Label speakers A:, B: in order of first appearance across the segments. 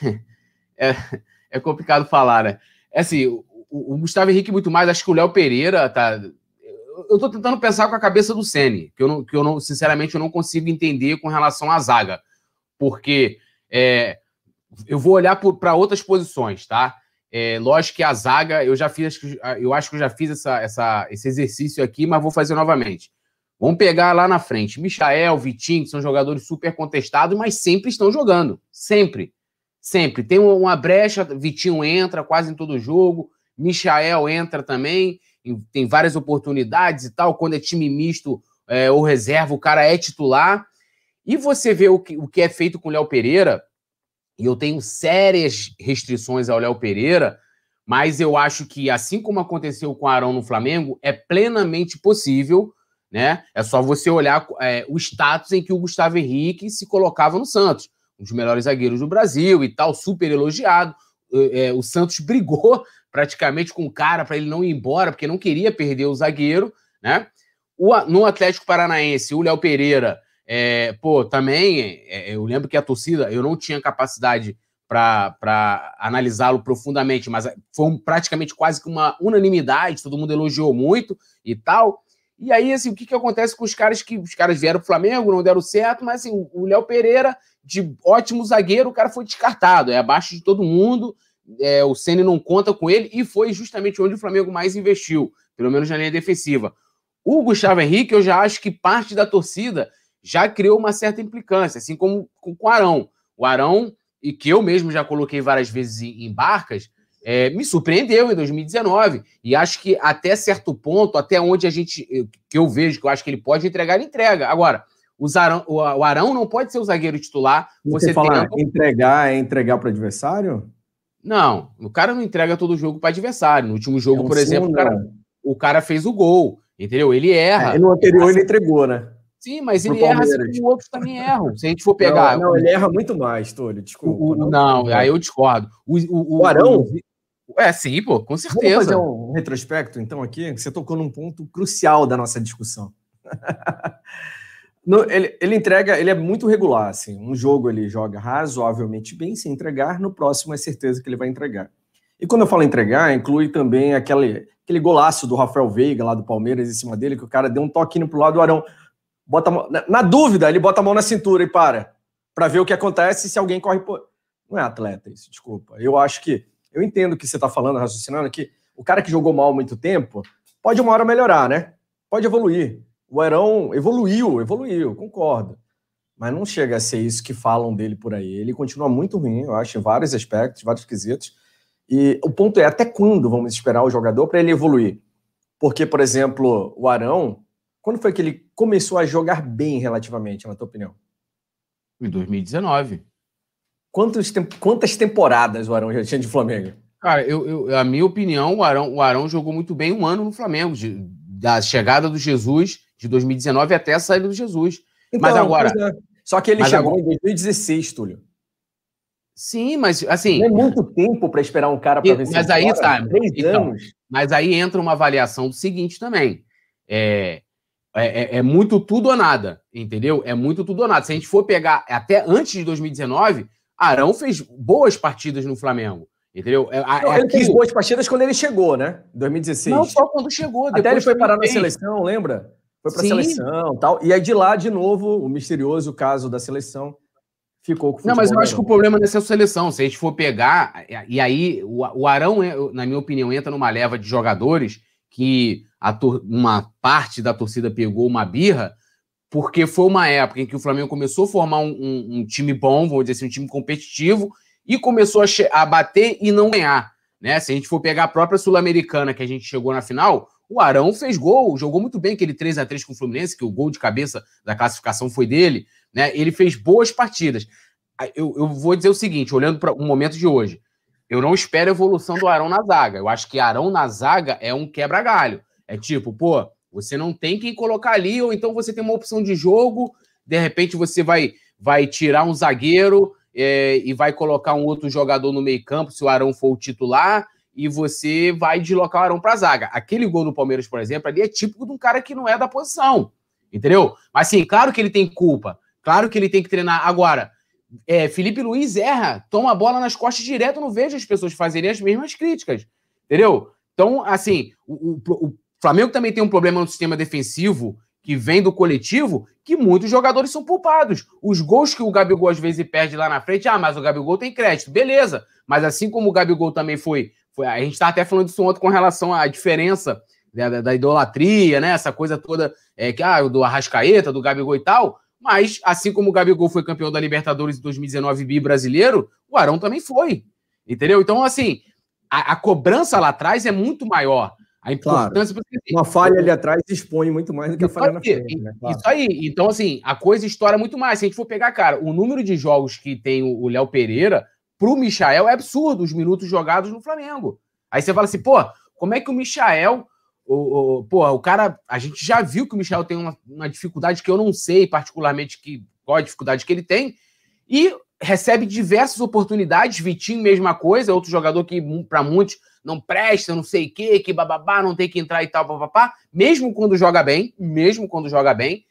A: é, é complicado falar, né? É assim, o, o, Gustavo Henrique muito mais, acho que o Léo Pereira tá. Eu tô tentando pensar com a cabeça do Sene, que eu não, que eu não, sinceramente, eu não consigo entender com relação à zaga. Porque é, eu vou olhar para outras posições, tá? É, lógico que a zaga, eu já fiz, eu acho que eu já fiz essa, essa, esse exercício aqui, mas vou fazer novamente. Vamos pegar lá na frente. Michael, Vitinho, que são jogadores super contestados, mas sempre estão jogando. Sempre. Sempre. Tem uma brecha, Vitinho entra quase em todo jogo, Michael entra também, tem várias oportunidades e tal. Quando é time misto é, ou reserva, o cara é titular. E você vê o que, o que é feito com o Léo Pereira, e eu tenho sérias restrições ao Léo Pereira, mas eu acho que, assim como aconteceu com o Arão no Flamengo, é plenamente possível né? É só você olhar é, o status em que o Gustavo Henrique se colocava no Santos, um dos melhores zagueiros do Brasil e tal, super elogiado. É, o Santos brigou praticamente com o cara para ele não ir embora, porque não queria perder o zagueiro, né? O, no Atlético Paranaense, o Léo Pereira, é, pô, também, é, eu lembro que a torcida, eu não tinha capacidade para analisá-lo profundamente, mas foi um, praticamente quase que uma unanimidade, todo mundo elogiou muito e tal. E aí, assim, o que, que acontece com os caras que os caras vieram pro Flamengo, não deram certo, mas assim, o Léo Pereira, de ótimo zagueiro, o cara foi descartado, é abaixo de todo mundo. É, o Ceni não conta com ele e foi justamente onde o Flamengo mais investiu, pelo menos na linha defensiva. O Gustavo Henrique, eu já acho que parte da torcida já criou uma certa implicância, assim como com o Arão. O Arão, e que eu mesmo já coloquei várias vezes em, em barcas, é, me surpreendeu em 2019. E acho que até certo ponto, até onde a gente. que eu vejo, que eu acho que ele pode entregar, ele entrega. Agora, o, Zarão, o, Arão não pode ser o zagueiro titular.
B: Você, você fala tem... entregar é entregar para o adversário?
A: Não, o cara não entrega todo o jogo para adversário. No último jogo, é um por exemplo, o cara, o cara, fez o gol. Entendeu? Ele erra.
B: É, no anterior ele entregou, né?
A: Sim, mas ele erra assim outros também erram. Se a gente for pegar.
B: Não, não ele erra muito mais, Túlio. Desculpa.
A: O, não, não, aí eu discordo.
B: O, o, o Arão,
A: é, sim, pô, com certeza.
B: Vamos fazer um retrospecto, então, aqui, que você tocou num ponto crucial da nossa discussão. no, ele, ele entrega, ele é muito regular, assim. Um jogo ele joga razoavelmente bem, sem entregar, no próximo é certeza que ele vai entregar. E quando eu falo entregar, inclui também aquele, aquele golaço do Rafael Veiga, lá do Palmeiras, em cima dele, que o cara deu um toquinho pro lado do Arão. Bota na, na, dúvida, ele bota a mão na cintura e para, para ver o que acontece se alguém corre por... Não é atleta isso, desculpa. Eu acho que eu entendo o que você está falando, raciocinando, que o cara que jogou mal muito tempo pode uma hora melhorar, né? Pode evoluir. O Arão evoluiu, evoluiu, concordo. Mas não chega a ser isso que falam dele por aí. Ele continua muito ruim, eu acho, em vários aspectos, vários quesitos. E o ponto é até quando vamos esperar o jogador para ele evoluir? Porque, por exemplo, o Arão, quando foi que ele começou a jogar bem relativamente, na tua opinião?
A: Em 2019.
B: Quantos, quantas temporadas o Arão já tinha de Flamengo?
A: Cara, eu, eu, a minha opinião, o Arão, o Arão jogou muito bem um ano no Flamengo, de, da chegada do Jesus de 2019 até a saída do Jesus. Então, mas agora. É.
B: Só que ele chegou agora... em 2016, Túlio.
A: Sim, mas assim.
B: Não é muito tempo para esperar um cara para vencer.
A: Mas aí, tá. Três então, anos. Mas aí entra uma avaliação do seguinte também. É, é, é, é, muito tudo ou nada, entendeu? É muito tudo ou nada. Se a gente for pegar até antes de 2019, Arão fez boas partidas no Flamengo. Entendeu?
B: É, não, é ele fez boas partidas quando ele chegou, né? Em 2016. Não
A: só quando chegou.
B: Até ele foi parar na seleção, lembra? Foi para a seleção tal. E aí de lá, de novo, o misterioso caso da seleção ficou com
A: o Não, mas eu acho que o problema não é seleção. Se a gente for pegar, e aí o, Arão, é, na minha opinião, entra numa leva de jogadores que a, uma parte da torcida pegou uma birra porque foi uma época em que o Flamengo começou a formar um, um, um time bom, vamos dizer assim, um time competitivo, e começou a, a, bater e não ganhar. Né? Se a gente for pegar a própria Sul-Americana que a gente chegou na final, o Arão fez gol, jogou muito bem aquele 3 a 3 com o Fluminense, que o gol de cabeça da classificação foi dele. Né? Ele fez boas partidas. Eu, eu vou dizer o seguinte, olhando para o momento de hoje, eu não espero evolução do Arão na zaga. Eu acho que Arão na zaga é um quebra-galho. É tipo, pô, você não tem quem colocar ali, ou então você tem uma opção de jogo, de repente você vai, vai tirar um zagueiro é, e vai colocar um outro jogador no meio-campo, se o Arão for o titular, e você vai deslocar o Arão para a zaga. Aquele gol do Palmeiras, por exemplo, ali é típico de um cara que não é da posição. Entendeu? Mas sim, claro que ele tem culpa. Claro que ele tem que treinar. Agora, é, Felipe Luiz erra, toma a bola nas costas direto, não vejo as pessoas fazerem as mesmas críticas. Entendeu? Então, assim, o, o, o Flamengo também tem um problema no sistema defensivo que vem do coletivo, que muitos jogadores são poupados. Os gols que o Gabigol às vezes perde lá na frente, ah, mas o Gabigol tem crédito, beleza. Mas assim como o Gabigol também foi, foi a gente está até falando disso ontem com relação à diferença da, da, da, idolatria, né? Essa coisa toda é, que, ah, do Arrascaeta, do Gabigol e tal. Mas, assim como o Gabigol foi campeão da Libertadores em 2019 bi brasileiro, o Arão também foi. Entendeu? Então, assim, a, a cobrança lá atrás é muito maior. A importância.
B: Claro. Porque, uma falha ali atrás expõe muito mais do que a falha na frente.
A: Né? Claro. Isso aí. Então, assim, a coisa estoura muito mais. Se a gente for pegar, cara, o número de jogos que tem o Léo Pereira pro Michael é absurdo, os minutos jogados no Flamengo. Aí você fala assim, pô, como é que o Michael. O, o, pô, o cara. A gente já viu que o Michel tem uma, uma dificuldade que eu não sei particularmente que, qual a dificuldade que ele tem. E recebe diversas oportunidades. Vitinho, mesma coisa, outro jogador que, para muitos, não presta, não sei o quê, que bababá, não tem que entrar e tal, papapá, mesmo quando joga bem, mesmo quando joga bem.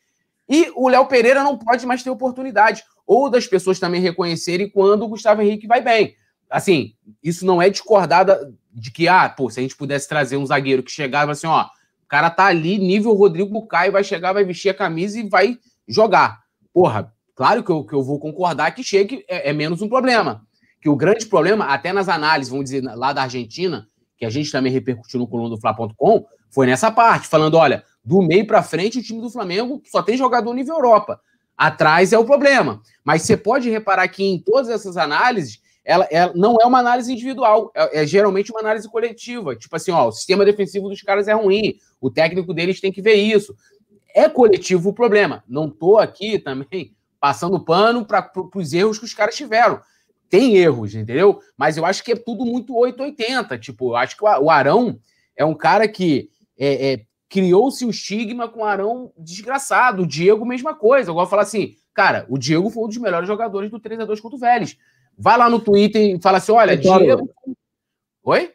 A: E o Léo Pereira não pode mais ter oportunidade. Ou das pessoas também reconhecerem quando o Gustavo Henrique vai bem. Assim, isso não é discordada de que, ah, pô, se a gente pudesse trazer um zagueiro que chegava assim, ó, o cara tá ali, nível Rodrigo Caio, vai chegar, vai vestir a camisa e vai jogar. Porra, claro que eu, que eu vou concordar que chegue é, é menos um problema que o grande problema, até nas análises, vamos dizer, lá da Argentina, que a gente também repercutiu no coluna do Fla.com, foi nessa parte, falando: olha, do meio para frente, o time do Flamengo só tem jogador nível Europa. Atrás é o problema. Mas você pode reparar que em todas essas análises, ela, ela não é uma análise individual, é, é, geralmente uma análise coletiva. Tipo assim, ó, o sistema defensivo dos caras é ruim, o técnico deles tem que ver isso. É coletivo o problema. Não estou aqui também passando pano para os erros que os caras tiveram tem erros, entendeu? Mas eu acho que é tudo muito 880. Tipo, eu acho que o Arão é um cara que é, é, criou-se o estigma com o Arão desgraçado. O Diego, mesma coisa. De falar assim, cara, o Diego foi um dos melhores jogadores do 3 a 2 contra o Vélez. Vai lá no Twitter e fala assim: olha, é claro, Diego. Oi?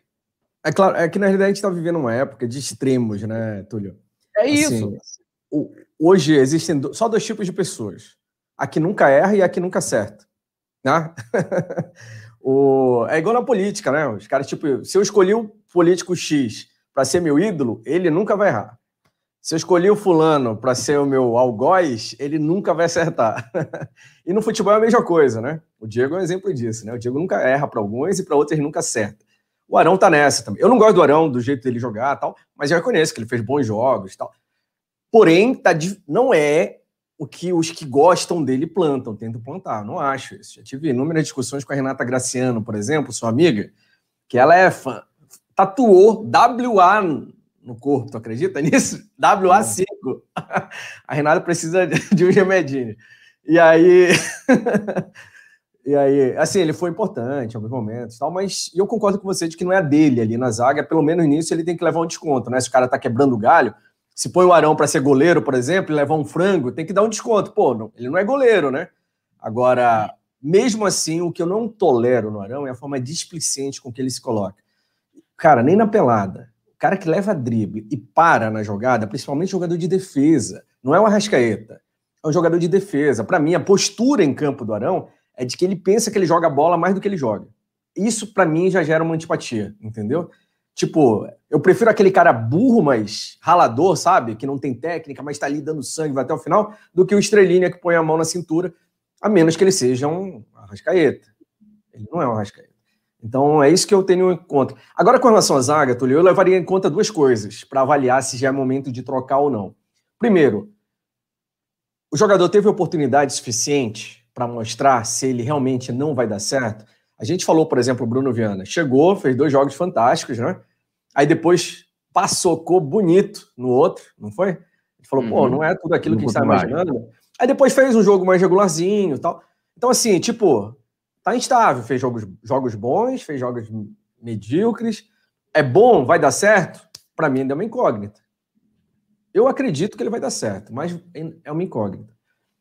B: É claro, é que na realidade a gente está vivendo uma época de extremos, né, Túlio?
A: É isso.
B: Assim, hoje existem só dois tipos de pessoas: a que nunca erra e a que nunca acerta. Né? o, é igual na política, né? Os caras, tipo, se eu escolhi o político X para ser meu ídolo, ele nunca vai errar. Se eu escolhi o fulano para ser o meu algoz, ele nunca vai acertar. e no futebol é a mesma coisa, né? O Diego é um exemplo disso, né? O Diego nunca erra para alguns e para outros ele nunca acerta. O Arão tá nessa também. Eu não gosto do Arão, do jeito dele jogar tal, mas eu reconheço que ele fez bons jogos tal. Porém, tá, não é o que os que gostam dele plantam, tentam plantar. Não acho isso. Já tive inúmeras discussões com a Renata Graciano, por exemplo, sua amiga, que ela é fã, tatuou WA no corpo, tu acredita nisso? WA5. A Renata precisa de um remedinho. E aí. e aí, assim, ele foi importante em alguns momentos, tal, mas eu concordo com você de que não é dele ali na zaga, pelo menos nisso ele tem que levar um desconto, né? Se o cara tá quebrando o galho, se põe o Arão para ser goleiro, por exemplo, e levar um frango, tem que dar um desconto. Pô, não, ele não é goleiro, né? Agora, mesmo assim, o que eu não tolero no Arão é a forma displicente com que ele se coloca. Cara, nem na pelada. O cara que leva drible e para na jogada, principalmente jogador de defesa, não é o Arrascaeta, é um jogador de defesa. Para mim, a postura em campo do Arão é de que ele pensa que ele joga bola mais do que ele joga. Isso, para mim, já gera uma antipatia, entendeu? Tipo, eu prefiro aquele cara burro, mas ralador, sabe? Que não tem técnica, mas tá ali dando sangue, vai até o final, do que o estrelinha que põe a mão na cintura, a menos que ele seja um arrascaeta. Ele não é um arrascaeta. Então é isso que eu tenho em conta. Agora, com relação à zaga, Túlio, eu levaria em conta duas coisas para avaliar se já é momento de trocar ou não. Primeiro, o jogador teve oportunidade suficiente para mostrar se ele realmente não vai dar certo. A gente falou, por exemplo, o Bruno Viana. Chegou, fez dois jogos fantásticos, né? Aí depois passocou bonito no outro, não foi? Ele falou, uhum. pô, não é tudo aquilo que a gente está imaginando. Aí depois fez um jogo mais regularzinho e tal. Então, assim, tipo, tá instável. Fez jogos, jogos bons, fez jogos medíocres. É bom, vai dar certo? Para mim ainda é uma incógnita. Eu acredito que ele vai dar certo, mas é uma incógnita.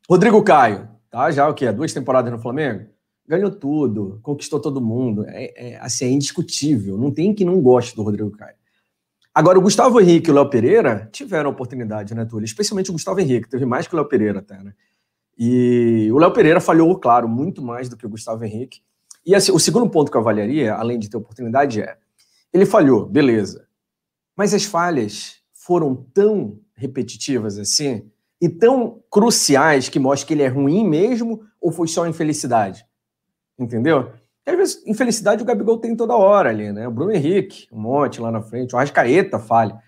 B: Rodrigo Caio, tá? Já o que? Duas temporadas no Flamengo? Ganhou tudo, conquistou todo mundo. É, é, assim, é indiscutível. Não tem que não goste do Rodrigo Caio. Agora, o Gustavo Henrique e o Léo Pereira tiveram oportunidade, né, Túlio? Especialmente o Gustavo Henrique, teve mais que o Léo Pereira até, né? E o Léo Pereira falhou, claro, muito mais do que o Gustavo Henrique. E assim, o segundo ponto que eu avaliaria, além de ter oportunidade, é: ele falhou, beleza. Mas as falhas foram tão repetitivas assim e tão cruciais que mostram que ele é ruim mesmo ou foi só infelicidade? Entendeu? às vezes, infelicidade o Gabigol tem toda hora ali, né? O Bruno Henrique, um monte lá na frente, o Arrascaeta falha.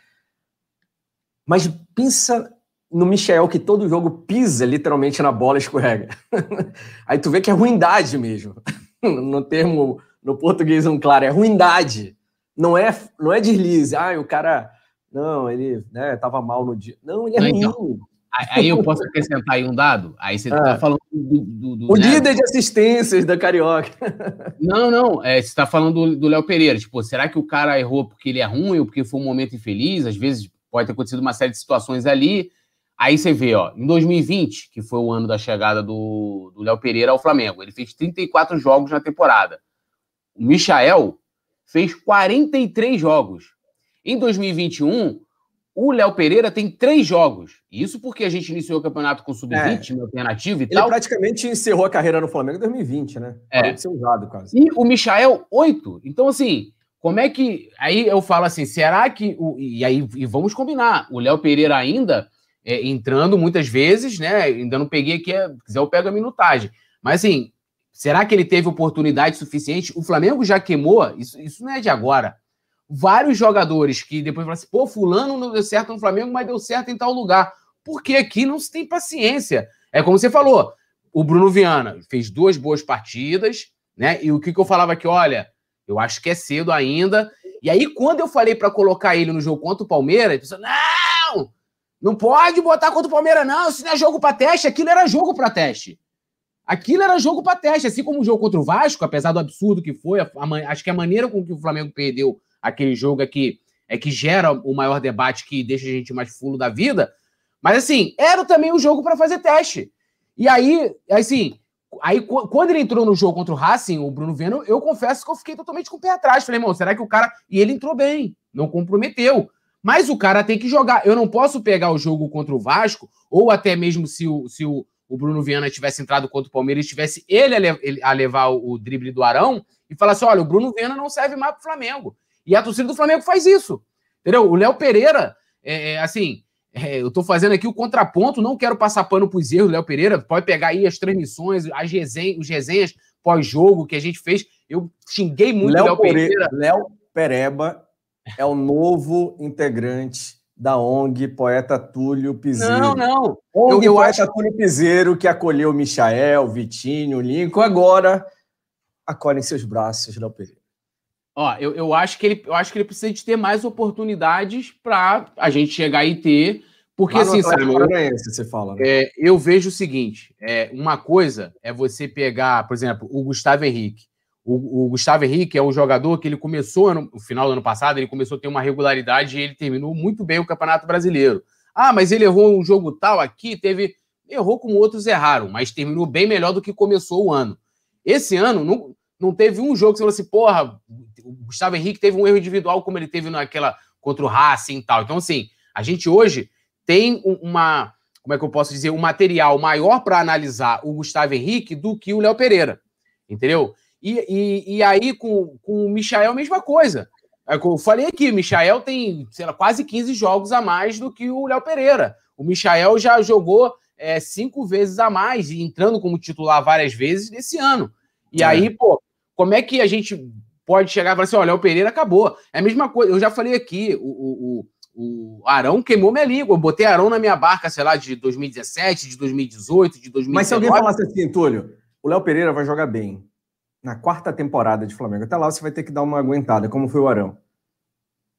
B: Mas pensa no Michel, que todo jogo pisa literalmente na bola e escorrega. Aí tu vê que é ruindade mesmo. no termo, no português um claro, é ruindade. Não é, não é deslize. Ah, o cara, não, ele né, tava mal no dia. Não, ele é não, ruim. Então,
A: aí eu posso acrescentar aí um dado? Aí você está ah. falando do,
B: do, do O né? líder de assistências da Carioca.
A: Não, não. É, você está falando do Léo Pereira. Tipo, será que o cara errou porque ele é ruim ou porque foi um momento infeliz? Às vezes pode ter acontecido uma série de situações ali. Aí você vê, ó, em 2020, que foi o ano da chegada do Léo Pereira ao Flamengo, ele fez 34 jogos na temporada. O Michael fez 43 jogos. Em 2021, o Léo Pereira tem três jogos. Isso porque a gente iniciou o campeonato com sub-20, é. alternativo e
B: Ele
A: tal.
B: praticamente encerrou a carreira no Flamengo em 2020, né?
A: É. Parou de ser usado quase. E o Michael, oito. Então, assim, como é que. Aí eu falo assim, será que. O... E aí e vamos combinar. O Léo Pereira ainda é, entrando muitas vezes, né? Ainda não peguei aqui, se quiser eu pego a minutagem. Mas assim, será que ele teve oportunidade suficiente? O Flamengo já queimou, isso, isso não é de agora. Vários jogadores que depois falam assim, pô, fulano não deu certo no Flamengo, mas deu certo em tal lugar. Porque aqui não se tem paciência. É como você falou, o Bruno Viana fez duas boas partidas, né? E o que, que eu falava aqui, olha, eu acho que é cedo ainda. E aí, quando eu falei para colocar ele no jogo contra o Palmeiras, não, não pode botar contra o Palmeiras, não. Isso não é jogo para teste. Aquilo era jogo para teste. Aquilo era jogo para teste. Assim como o jogo contra o Vasco, apesar do absurdo que foi, a, a, acho que a maneira com que o Flamengo perdeu aquele jogo é que, é que gera o maior debate que deixa a gente mais fulo da vida. Mas assim, era também um jogo para fazer teste. E aí, assim, aí quando ele entrou no jogo contra o Racing, o Bruno Veno, eu confesso que eu fiquei totalmente com o pé atrás. Falei, irmão, será que o cara. E ele entrou bem, não comprometeu. Mas o cara tem que jogar. Eu não posso pegar o jogo contra o Vasco, ou até mesmo se o, se o, o Bruno Viana tivesse entrado contra o Palmeiras tivesse ele a, le a levar o, o, drible do Arão e falar assim: olha, o Bruno Viana não serve mais para o Flamengo. E a torcida do Flamengo faz isso. Entendeu? O Léo Pereira, é, é, assim, é, eu estou fazendo aqui o contraponto, não quero passar pano para os erros do Léo Pereira. Pode pegar aí as transmissões, as resenhas, os resenhas pós-jogo que a gente fez. Eu xinguei muito
B: o Léo Pereira. Léo Pereba é o novo integrante da ONG Poeta Túlio Piseiro.
A: Não, não.
B: ONG eu, eu Poeta acho... Túlio Piseiro, que acolheu Michael, Vitinho, Lincoln, agora acolhe em seus braços, Léo Pereira.
A: Ó, eu, eu, acho que ele, eu acho que ele precisa de ter mais oportunidades para a gente chegar e ter. Porque, assim, sabe, eu, você fala, né? é, eu vejo o seguinte: é, uma coisa é você pegar, por exemplo, o Gustavo Henrique. O, o, Gustavo Henrique é um jogador que ele começou no final do ano passado, ele começou a ter uma regularidade e ele terminou muito bem o Campeonato Brasileiro. Ah, mas ele errou um jogo tal aqui, teve. Errou como outros erraram, mas terminou bem melhor do que começou o ano. Esse ano não, não teve um jogo que você falou assim, porra, o Gustavo Henrique teve um erro individual como ele teve naquela contra o Racing e tal. Então, assim, a gente hoje tem uma. Como é que eu posso dizer? Um material maior para analisar o Gustavo Henrique do que o Léo Pereira. Entendeu? E, e, e aí, com, com o Michael, a mesma coisa. É eu falei aqui, o Michael tem, sei lá, quase 15 jogos a mais do que o Léo Pereira. O Michael já jogou é, cinco vezes a mais, entrando como titular várias vezes nesse ano. E é. aí, pô, como é que a gente pode chegar e falar assim: olha, o Pereira acabou? É a mesma coisa, eu já falei aqui, o, o, o Arão queimou minha língua. Eu botei Arão na minha barca, sei lá, de 2017, de 2018, de 2019.
B: Mas se alguém falasse assim, Túlio, o Léo Pereira vai jogar bem na quarta temporada de Flamengo. Até lá você vai ter que dar uma aguentada, como foi o Arão.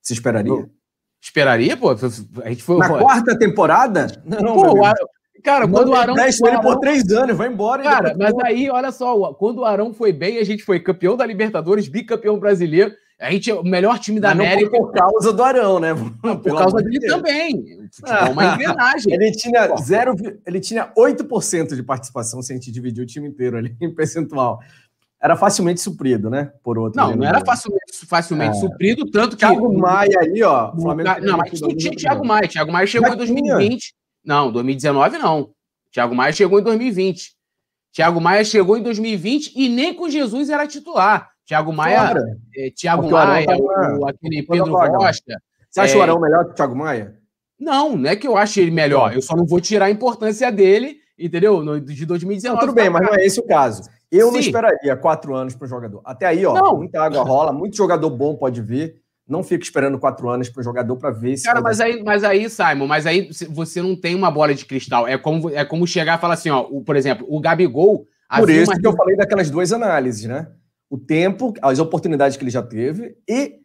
B: Você esperaria?
A: Esperaria, pô? A
B: gente foi, na quarta temporada?
A: Não, pô, Arão, cara, quando o Arão.
B: Foi, ele por três anos, vai embora.
A: Cara, mas aí, olha só, quando o Arão foi bem, a gente foi campeão da Libertadores, bicampeão brasileiro. A gente é o melhor time da mas América.
B: por causa do Arão, né?
A: Não, por causa dele Deus. também.
B: Ah, uma engrenagem. Ele tinha, zero, ele tinha 8% de participação se a gente dividir o time inteiro ali em percentual era facilmente suprido, né? Por outro.
A: Não, não era facilmente, facilmente é. suprido, tanto que.
B: Thiago Maia aí, ó.
A: Flamengo não, mas tinha Thiago Maia. Thiago Maia chegou Já em 2020. Não, 2019 não. Thiago Maia chegou em 2020. Thiago Maia chegou em 2020 e nem com Jesus era titular. Thiago Maia, é, Thiago Maia, o, aquele Pedro Rocha.
B: Você acha é... o Arão melhor que o Thiago Maia?
A: Não, não é que eu ache ele melhor. Eu só não vou tirar a importância dele, entendeu? No, de 2019. Não,
B: tudo bem, mas não é esse o caso. Eu Sim. não esperaria quatro anos para o jogador. Até aí, ó, não. muita água rola, muito jogador bom pode vir. Não fica esperando quatro anos para o jogador para ver se.
A: Cara, mas aí, mas aí, Simon, mas aí você não tem uma bola de cristal. É como, é como chegar e falar assim, ó, o, por exemplo, o Gabigol.
B: Por isso uma... que eu falei daquelas duas análises, né? O tempo, as oportunidades que ele já teve e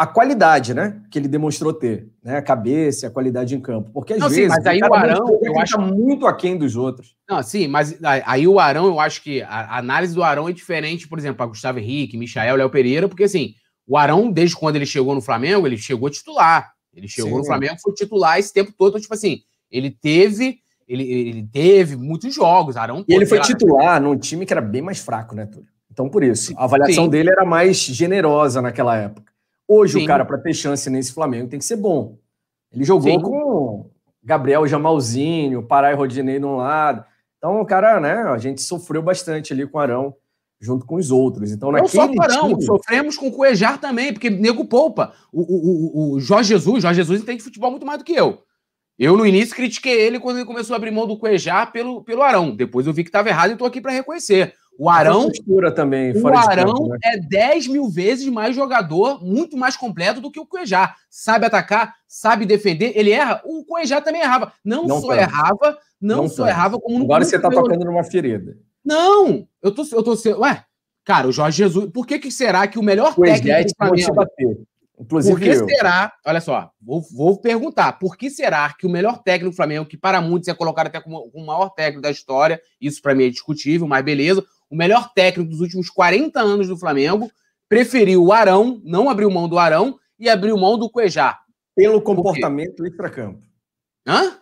B: a qualidade, né, que ele demonstrou ter, né, a cabeça, a qualidade em campo. Porque às não, vezes
A: sim, mas aí o, Arão,
B: eu acho muito aquém dos outros.
A: Não, sim, mas aí o Arão, eu acho que a análise do Arão é diferente, por exemplo, a Gustavo Henrique, Michael, Léo Pereira, porque assim, o Arão, desde quando ele chegou no Flamengo, ele chegou titular. Ele chegou sim. no Flamengo, foi titular esse tempo todo, então, tipo assim, ele teve ele, ele teve muitos jogos, Arão.
B: E ele foi titular num time que era bem mais fraco, né, Túlio? Então, por isso, a avaliação sim. dele era mais generosa naquela época. Hoje, Sim. o cara, para ter chance nesse Flamengo, tem que ser bom. Ele jogou Sim. com Gabriel Jamalzinho, Pará e Rodinei de um lado. Então, o cara, né, a gente sofreu bastante ali com o Arão, junto com os outros. Então,
A: Não só com o Arão, time... sofremos com o Cuejar também, porque nego poupa. O, o, o, o Jorge Jesus, Jorge Jesus entende futebol muito mais do que eu. Eu, no início, critiquei ele quando ele começou a abrir mão do Cuejar pelo, pelo Arão. Depois eu vi que estava errado e estou aqui para reconhecer. O Arão.
B: também,
A: o Arão campo, né? é 10 mil vezes mais jogador, muito mais completo do que o Cuejá. Sabe atacar, sabe defender, ele erra. O Cuejá também errava. Não, não só errava, não, não só errava, como
B: Agora você está tocando numa ferida.
A: Não! Eu tô, eu tô. Ué, cara, o Jorge Jesus. Por que, que será que o melhor o técnico do Flamengo. Bater. Inclusive por que eu. será? Olha só, vou, vou, perguntar. Por que será que o melhor técnico do Flamengo, que para muitos é colocado até como o maior técnico da história, isso para mim é discutível, mas beleza o melhor técnico dos últimos 40 anos do Flamengo, preferiu o Arão, não abriu mão do Arão e abriu mão do Cuejá.
B: Pelo comportamento extracampo.
A: Hã?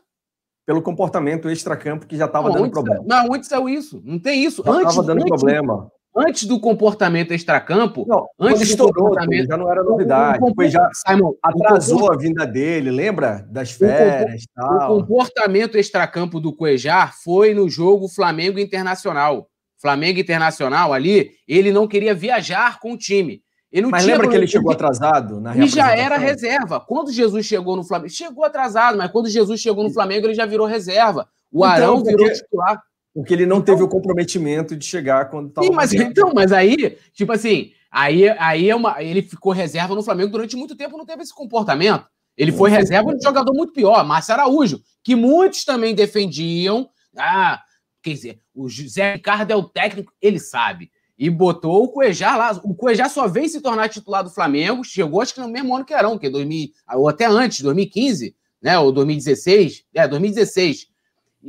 B: Pelo comportamento extracampo que já estava dando problema.
A: Não, onde saiu isso? Não tem isso.
B: Já estava dando antes, problema.
A: Antes do comportamento extracampo,
B: não,
A: antes
B: estourou, do comportamento, já não era novidade. O, o, já Simon, atrasou a vinda dele, lembra das férias,
A: o, tal. O comportamento extracampo do Cuejar foi no jogo Flamengo Internacional. Flamengo Internacional ali, ele não queria viajar com o time.
B: Mas lembra que ele chegou atrasado
A: na E já era reserva. Quando Jesus chegou no Flamengo, chegou atrasado, mas quando Jesus chegou no Flamengo, ele já virou reserva. O então, Arão porque, virou titular.
B: Porque ele não então, teve o comprometimento de chegar quando estava.
A: Sim, mas então, mas aí, tipo assim, aí, aí é uma, ele ficou reserva no Flamengo durante muito tempo, não teve esse comportamento. Ele foi reserva de um jogador muito pior, Márcio Araújo, que muitos também defendiam. Ah, Quer dizer, o José Ricardo é o técnico, ele sabe. E botou o Cuejar lá. O Cuejar só veio se tornar titular do Flamengo. Chegou, acho que no mesmo ano que Arão, que é 2000, ou até antes, 2015, né? Ou 2016. É, 2016.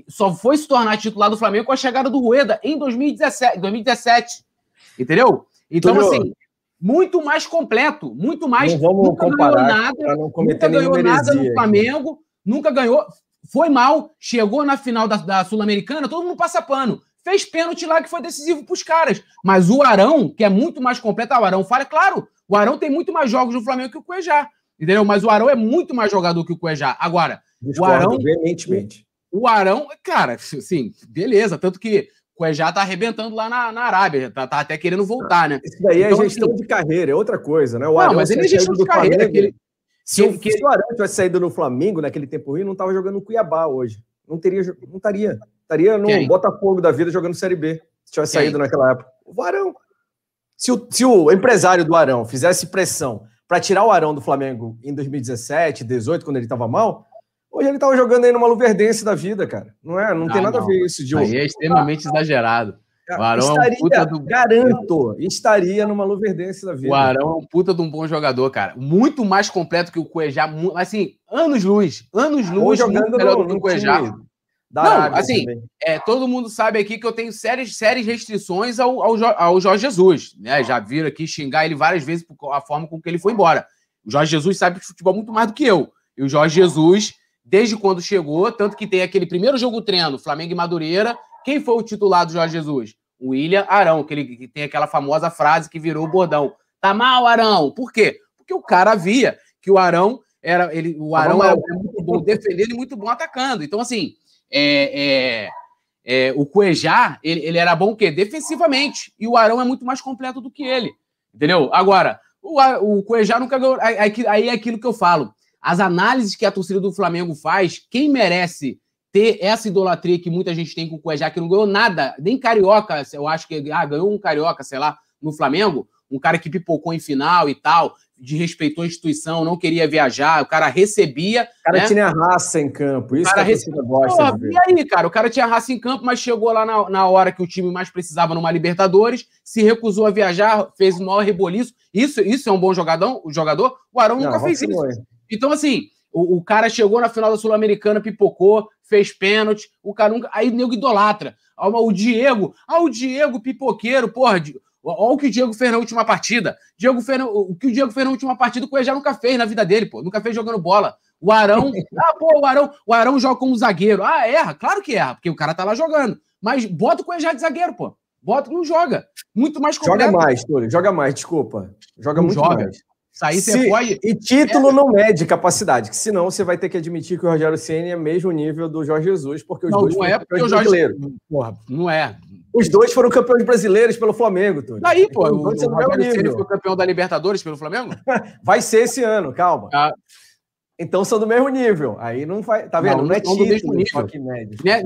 A: Só foi se tornar titular do Flamengo com a chegada do Rueda em 2017. 2017 entendeu? Então, assim, muito mais completo, muito mais.
B: Não vamos nunca comparar ganhou nada,
A: não nunca ganhou nada no Flamengo, aqui. nunca ganhou foi mal, chegou na final da, da Sul-Americana, todo mundo passa pano. Fez pênalti lá que foi decisivo para os caras. Mas o Arão, que é muito mais completo, ah, o Arão fala, claro, o Arão tem muito mais jogos no Flamengo que o Cuejá. Entendeu? Mas o Arão é muito mais jogador que o Cuejá. Agora, Discordo, o Arão.
B: Veementemente.
A: O Arão, cara, sim, beleza. Tanto que o Cuejá tá arrebentando lá na, na Arábia, tá, tá, até querendo voltar, né?
B: Isso daí é então, é gestão assim, de carreira, é outra coisa, né? O
A: não, Arão, mas ele é gestão de carreira. Flamengo,
B: ele, se, que, que... se o Arão tivesse saído no Flamengo naquele tempo ruim, não estava jogando no Cuiabá hoje. Não teria, não estaria. Estaria no Quem? Botafogo da vida jogando Série B. Se tivesse Quem? saído naquela época. O Arão. Se o, se o empresário do Arão fizesse pressão para tirar o Arão do Flamengo em 2017, 2018, quando ele estava mal, hoje ele estava jogando aí numa Luverdense da vida, cara. Não é? Não ah, tem nada não. a ver isso,
A: Diogo. Aí é extremamente ah, exagerado.
B: O Arão estaria, é um puta do... Garanto, estaria numa Luverdense da vida.
A: O Arão é um puta de um bom jogador, cara. Muito mais completo que o Cuejá. Assim, anos luz. Anos luz
B: jogando melhor no, do que o Cuejá.
A: Não, assim, é, todo mundo sabe aqui que eu tenho sérias, sérias restrições ao, ao, ao Jorge Jesus. Né? Já viram aqui xingar ele várias vezes por a forma com que ele foi embora. O Jorge Jesus sabe de futebol muito mais do que eu. E o Jorge Jesus, desde quando chegou, tanto que tem aquele primeiro jogo treino, Flamengo e Madureira, quem foi o titular do Jorge Jesus? O William Arão, que ele que tem aquela famosa frase que virou o bordão. Tá mal, Arão. Por quê? Porque o cara via que o Arão era. Ele, o Arão era muito bom defendendo e muito bom atacando. Então, assim, é, é, é, o Cuejá, ele, ele, era bom o quê? Defensivamente. E o Arão é muito mais completo do que ele. Entendeu? Agora, o, o Cuejá nunca ganhou. Aí, aí é aquilo que eu falo. As análises que a torcida do Flamengo faz, quem merece ter essa idolatria que muita gente tem com o Cuejá, que não ganhou nada, nem carioca, eu acho que ah, ganhou um carioca, sei lá, no Flamengo, um cara que pipocou em final e tal, desrespeitou a instituição, não queria viajar, o cara recebia.
B: O cara né? tinha raça em campo, isso o cara que
A: gosta. Pô, e aí, cara, o cara tinha raça em campo, mas chegou lá na, na hora que o time mais precisava numa Libertadores, se recusou a viajar, fez o maior reboliço. Isso, isso é um bom jogador, o jogador? O Arão nunca fez isso. Foi. Então, assim, o, o, cara chegou na final da Sul-Americana, pipocou, fez pênalti, o cara nunca. Aí o nego idolatra. O Diego, ah, o Diego pipoqueiro, porra, Olha o que o Diego fez na última partida. Diego fez, o que o Diego fez na última partida, o Cuejá nunca fez na vida dele, pô. Nunca fez jogando bola. O Arão. Ah, pô, o Arão, o Arão joga como zagueiro. Ah, erra? Claro que erra, porque o cara tá lá jogando. Mas bota o Cuejá de zagueiro, pô. Bota, não joga. Muito mais
B: completo. Joga mais, Túlio. Joga mais, desculpa. Joga não muito joga. mais.
A: Aí você pode.
B: E título é. não mede capacidade, que senão você vai ter que admitir que o Rogério Ceni é mesmo nível do Jorge Jesus, porque os
A: não,
B: dois
A: não é porque o Jorge Porra, não é.
B: Os dois foram campeões brasileiros pelo Flamengo, Túlio.
A: Daí, pô, então, o, o, o Rogério foi campeão da Libertadores pelo Flamengo?
B: vai ser esse ano, calma. Ah. Então são do mesmo nível. Aí não vai. Tá vendo? Não, não é título, mesmo nível. que médio. Né?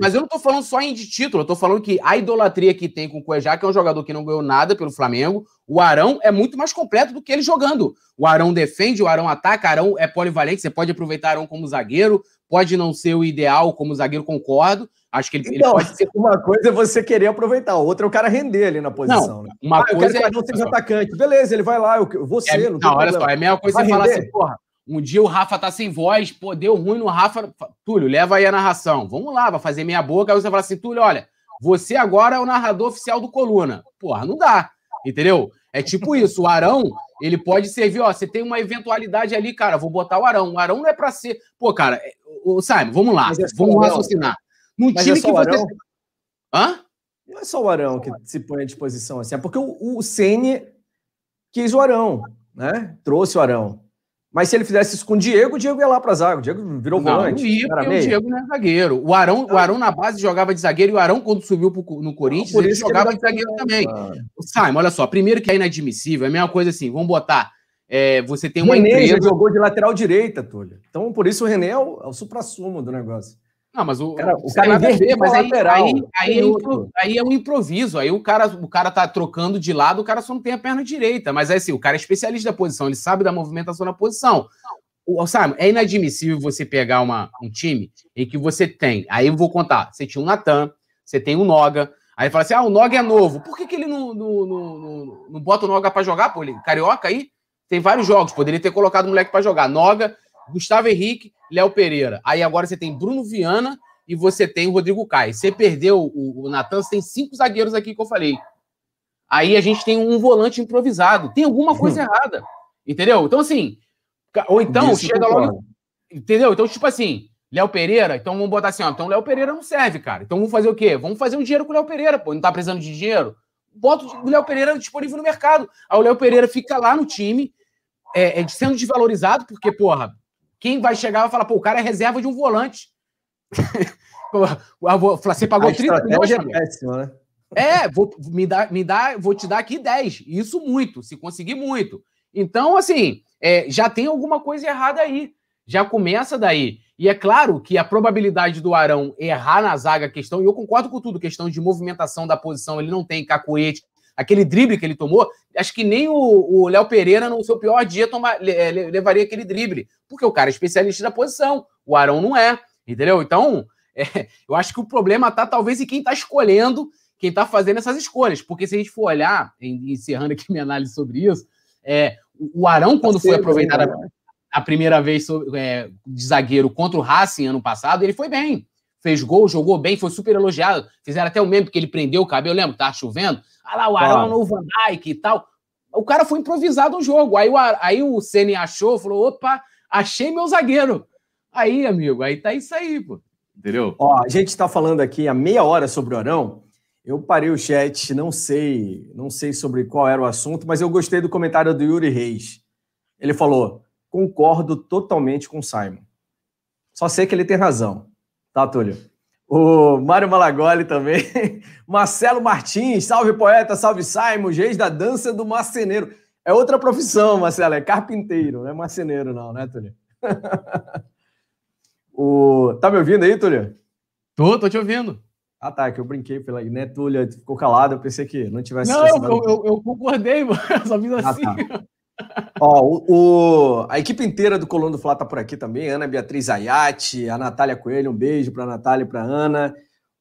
A: Mas eu não tô falando só em de título, eu tô falando que a idolatria que tem com o Cuejá, que é um jogador que não ganhou nada pelo Flamengo, o Arão é muito mais completo do que ele jogando. O Arão defende, o Arão ataca, o Arão é polivalente, você pode aproveitar Arão como zagueiro, pode não ser o ideal como zagueiro, concordo. Acho que ele,
B: então,
A: ele pode
B: ser. Uma coisa é você querer aproveitar, outra é o cara render ali na posição. Não,
A: né? Uma ah, coisa
B: eu quero é. Que não atacante. Beleza, ele vai lá, eu, você,
A: é, não, não olha só, é a mesma coisa você falar assim, porra um dia o Rafa tá sem voz, pô, deu ruim no Rafa. Túlio, leva aí a narração. Vamos lá, vai fazer meia boca. Aí você fala assim, Túlio, olha, você agora é o narrador oficial do Coluna. Porra, não dá. Entendeu? É tipo isso. O Arão, ele pode servir, ó. Você tem uma eventualidade ali, cara, vou botar o Arão. O Arão não é pra ser. Pô, cara, o Simon, vamos lá. É vamos raciocinar.
B: Num Mas time é que você. Arão?
A: Hã?
B: Não é só o Arão que se põe à disposição assim, é porque o, o Ceni quis o Arão, né? Trouxe o Arão. Mas se ele fizesse isso com o Diego, o Diego ia lá para zaga. O Diego virou não, volante. Não
A: ia, porque o Diego não é zagueiro. O Arão, o Arão na base jogava de zagueiro e o Arão, quando subiu pro, no Corinthians, não, ele jogava ele de zagueiro também. Ah. Simon, olha só. Primeiro que é inadmissível. É a mesma coisa assim. Vamos botar. É, você tem uma
B: René empresa... jogou de lateral direita, Túlio. Então, por isso o René é o, é o supra-sumo do negócio.
A: Não, mas o cara, o cara ver, mas aí, lateral, aí, aí, é aí, é um improviso. Aí o cara, o cara tá trocando de lado, o cara só não tem a perna direita. Mas é assim, o cara é especialista da posição, ele sabe da movimentação na posição. O, sabe, é inadmissível você pegar uma, um time em que você tem. Aí eu vou contar: você tinha um Natan, você tem um Noga. Aí fala assim: ah, o Noga é novo. Por que, que ele não, não, não, não bota o Noga para jogar? Pô, ele, carioca aí? Tem vários jogos, poderia ter colocado o moleque para jogar. Noga, Gustavo Henrique, Léo Pereira. Aí agora você tem Bruno Viana e você tem o Rodrigo Caio. Você perdeu o, o Natan, você tem cinco zagueiros aqui que eu falei. Aí a gente tem um volante improvisado. Tem alguma coisa hum. errada. Entendeu? Então, assim. Ou então, Isso chega logo. Entendeu? Então, tipo assim, Léo Pereira, então vamos botar assim, ó. Então, Léo Pereira não serve, cara. Então, vamos fazer o quê? Vamos fazer um dinheiro com o Léo Pereira, pô. Não tá precisando de dinheiro? Bota o Léo Pereira disponível no mercado. Aí o Léo Pereira fica lá no time, é, é, sendo desvalorizado, porque, porra, quem vai chegar vai falar, pô, o cara é reserva de um volante. Você pagou a 30 milhões. É, péssima, né? é vou, me dá, me dá, vou te dar aqui 10. Isso muito, se conseguir muito. Então, assim, é, já tem alguma coisa errada aí. Já começa daí. E é claro que a probabilidade do Arão errar na zaga, questão, e eu concordo com tudo, questão de movimentação da posição, ele não tem cacoete, aquele drible que ele tomou, acho que nem o Léo Pereira, no seu pior dia, toma, levaria aquele drible, porque o cara é especialista da posição, o Arão não é, entendeu? Então, é, eu acho que o problema está talvez em quem está escolhendo, quem está fazendo essas escolhas, porque se a gente for olhar, encerrando aqui minha análise sobre isso, é, o Arão, quando foi aproveitado a, a primeira vez é, de zagueiro contra o Racing ano passado, ele foi bem. Fez gol, jogou bem, foi super elogiado. Fizeram até o meme que ele prendeu o cabelo, lembra? Tava chovendo. Ah lá, o Arão claro. no Van Dijk e tal. O cara foi improvisado no jogo. Aí o, aí o Ceni achou, falou: opa, achei meu zagueiro. Aí, amigo, aí tá isso aí, pô. Entendeu?
B: Ó, a gente está falando aqui há meia hora sobre o Arão. Eu parei o chat, não sei, não sei sobre qual era o assunto, mas eu gostei do comentário do Yuri Reis. Ele falou: concordo totalmente com o Simon. Só sei que ele tem razão. Tá, Túlio. O Mário Malagoli também. Marcelo Martins, salve poeta, salve Simon, reis da dança do marceneiro. É outra profissão, Marcelo, é carpinteiro, não é marceneiro, não, né, Túlio? o... Tá me ouvindo aí, Túlio?
A: Tô, tô te ouvindo.
B: Ah, tá, que eu brinquei pela né, Túlio, ficou calado, eu pensei que não tivesse.
A: Não, eu, eu, eu, concordei, mano. Só fiz assim. Ah, tá.
B: Ó, o, o, a equipe inteira do Coluna do Fla tá por aqui também. Ana Beatriz Ayati, a Natália Coelho, um beijo para a Natália e para Ana.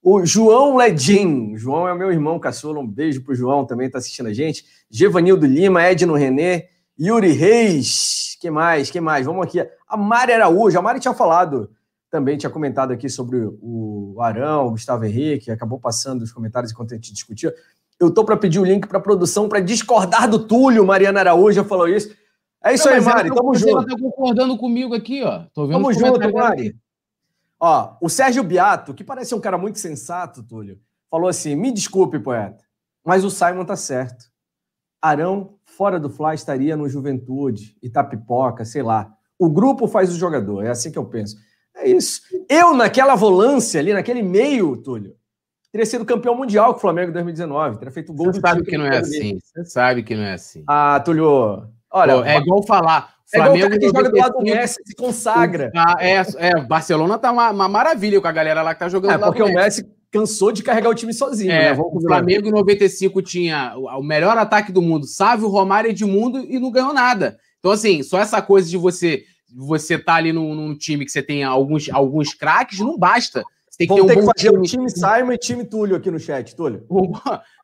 B: O João Ledim, João é meu irmão caçula, um beijo pro João, também tá assistindo a gente. Gevanildo Lima, Edno Renê, Yuri Reis, que mais, que mais? Vamos aqui. A Mari Araújo, a Mari tinha falado, também tinha comentado aqui sobre o Arão, o Gustavo Henrique, acabou passando os comentários enquanto a gente discutia. Eu tô para pedir o link para produção para discordar do Túlio, Mariana Araújo falou isso. É isso não, aí, Mari, tamo você junto. Você
A: tá concordando comigo aqui, ó.
B: Tô vendo tamo junto, Mari. Ó, o Sérgio Beato, que parece um cara muito sensato, Túlio, falou assim: me desculpe, poeta, mas o Simon tá certo. Arão, fora do Fly, estaria no Juventude, Itapipoca, sei lá. O grupo faz o jogador, é assim que eu penso. É isso. Eu, naquela volância ali, naquele meio, Túlio, teria sido campeão mundial com o Flamengo em 2019. Teria feito gol
A: Você sabe que não é assim. Você sabe que não é assim.
B: Ah, Túlio.
A: Olha, Pô, é igual falar.
B: Flamengo é igual que joga do lado do Messi, se consagra.
A: Ah, é, é, Barcelona tá uma, uma, maravilha com a galera lá que tá jogando. É,
B: porque o Messi. Cansou de carregar o time sozinho. É,
A: né? o Flamengo em 95 tinha o melhor ataque do mundo, Sávio, Romário, Edmundo e não ganhou nada. Então, assim, só essa coisa de você você tá ali num, num time que você tem alguns, alguns craques, não basta.
B: Tem que Vamos ter, um ter que fazer time. o time Simon e time Túlio aqui no chat, Túlio.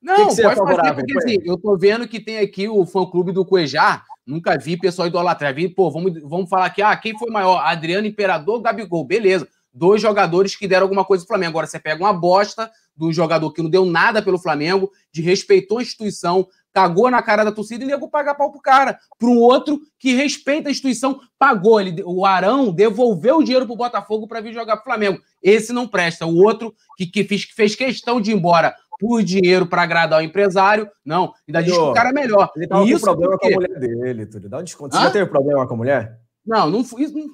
A: Não, que que pode fazer, porque assim, eu tô vendo que tem aqui o fã-clube do Cuejar, nunca vi pessoal idolatrar. Vi, pô, vamos, vamos falar aqui, ah, quem foi maior? Adriano Imperador Gabigol, beleza. Dois jogadores que deram alguma coisa pro Flamengo. Agora você pega uma bosta do jogador que não deu nada pelo Flamengo, de respeitou a instituição, cagou na cara da torcida e nego pagar pau pro cara. Um outro que respeita a instituição, pagou. Ele, o Arão devolveu o dinheiro pro Botafogo para vir jogar pro Flamengo. Esse não presta. O outro que, que, fez, que fez questão de ir embora por dinheiro para agradar o empresário, não. Ainda diz que o cara é melhor.
B: Ele tava com problema porque... com a mulher dele, tudo. Dá um desconto. Você já teve problema com a mulher?
A: Não, não fui. Não...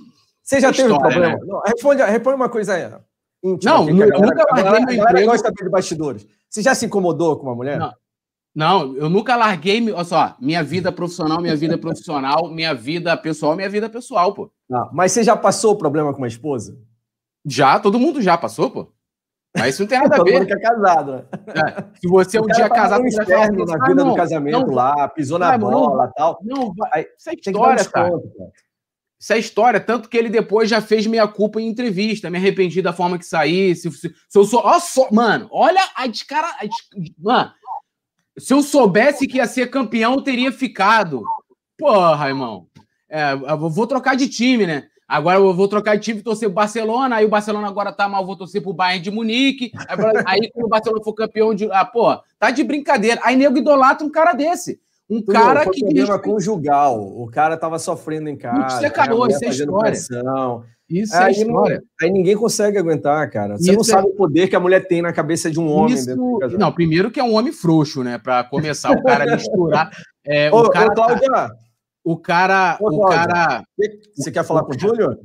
B: Você já teve história, problema? Né? Não, responde, responde uma coisa aí.
A: Íntima, não, nunca
B: larguei meu emprego. gosta de bastidores. Você já se incomodou com uma mulher?
A: Não. Não, eu nunca larguei, olha só, minha vida profissional, minha vida profissional, minha vida pessoal, minha vida pessoal, pô.
B: Não, mas você já passou o problema com uma esposa?
A: Já, todo mundo já passou, pô. Mas isso não tem nada a ver. mundo
B: que é casado, né?
A: É, se você um dia casado... Um
B: inferno na vida não, do casamento não, lá, pisou na bola e tal.
A: Não, vai, isso é história, cara. Isso é história, tanto que ele depois já fez meia culpa em entrevista, me arrependi da forma que saí. Se, se, se eu sou. Ó, só, mano, olha a descara. A. Mano, se eu soubesse que ia ser campeão, eu teria ficado. Porra, irmão. É, vou trocar de time, né? Agora eu vou trocar de time e torcer pro Barcelona, aí o Barcelona agora tá mal, vou torcer pro Bayern de Munique. Aí, aí quando o Barcelona for campeão de. Ah, pô, tá de brincadeira. Aí nego idolatra um cara desse. Um Tudo cara
B: que. problema conjugal. O cara tava sofrendo em casa.
A: Isso é calor, isso é história.
B: Pressão. Isso é, é história. Aí ninguém consegue aguentar, cara. Você isso não sabe é... o poder que a mulher tem na cabeça de um homem. Isso...
A: Não, primeiro que é um homem frouxo, né? Para começar, o cara misturar. É, ô, o cara,
B: ô, Cláudia, tá...
A: o cara, ô, o cara.
B: Você quer falar com o Júlio?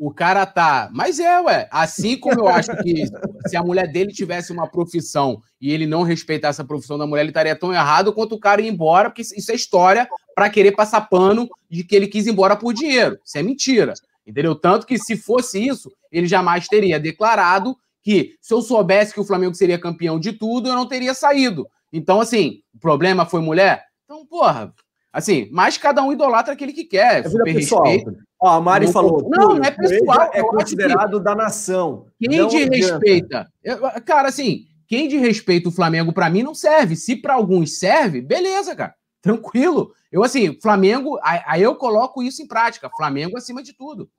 A: O cara tá. Mas é, ué. Assim como eu acho que se a mulher dele tivesse uma profissão e ele não respeitasse a profissão da mulher, ele estaria tão errado quanto o cara ir embora, porque isso é história para querer passar pano de que ele quis ir embora por dinheiro. Isso é mentira. Entendeu? Tanto que se fosse isso, ele jamais teria declarado que se eu soubesse que o Flamengo seria campeão de tudo, eu não teria saído. Então, assim, o problema foi mulher? Então, porra, assim, mas cada um idolatra aquele que quer.
B: É super pessoal. respeito. Ó, a Mari não, falou.
A: Não, não é pessoal.
B: É considerado da nação.
A: Quem de respeita? Cara, assim, quem de respeita o Flamengo, para mim, não serve. Se para alguns serve, beleza, cara. Tranquilo. Eu, assim, Flamengo, aí eu coloco isso em prática. Flamengo acima de tudo.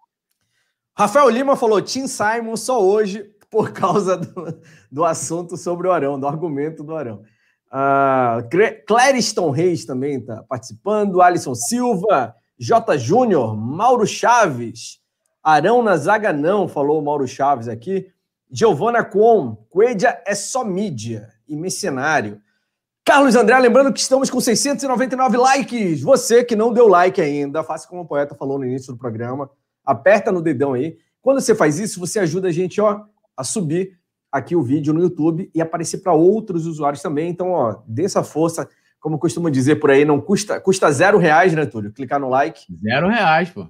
B: Rafael Lima falou: Tim Simon só hoje por causa do, do assunto sobre o Arão, do argumento do Arão. Uh, Clériston Reis também está participando, Alisson Silva, J. Júnior, Mauro Chaves, Arão na zaga não, falou o Mauro Chaves aqui. Giovana Quon, Coelha é só mídia e mercenário. Carlos André, lembrando que estamos com 699 likes. Você que não deu like ainda, faça como o poeta falou no início do programa, aperta no dedão aí. Quando você faz isso, você ajuda a gente ó, a subir aqui o vídeo no YouTube e aparecer para outros usuários também. Então, ó, dê essa força, como costumo dizer por aí, não custa, custa zero reais, né, Túlio? Clicar no like.
A: Zero reais, pô.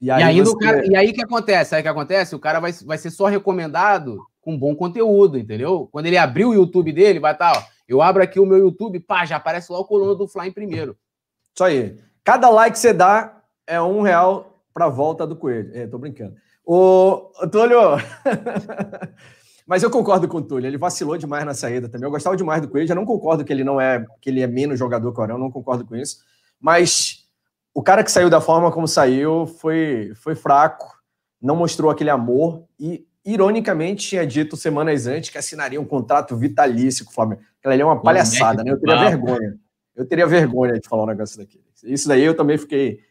A: E aí, e ainda você... o cara, e aí que acontece? Aí que acontece? O cara vai, vai ser só recomendado com bom conteúdo, entendeu? Quando ele abrir o YouTube dele, vai estar, tá, ó, eu abro aqui o meu YouTube, pá, já aparece lá o coluna do Fly em primeiro.
B: Isso aí. Cada like que você dá é um real para volta do coelho. É, tô brincando. O Túlio. Mas eu concordo com o Túlio, ele vacilou demais na saída também. Eu gostava demais do Coelho, eu não concordo que ele não é que ele é menos jogador que o Arão, não concordo com isso. Mas o cara que saiu da forma como saiu foi, foi fraco, não mostrou aquele amor e, ironicamente, tinha dito semanas antes que assinaria um contrato vitalício com o Flamengo. Aquela ali é uma palhaçada, né? Eu teria vergonha. Eu teria vergonha de falar um negócio daquele. Isso daí eu também fiquei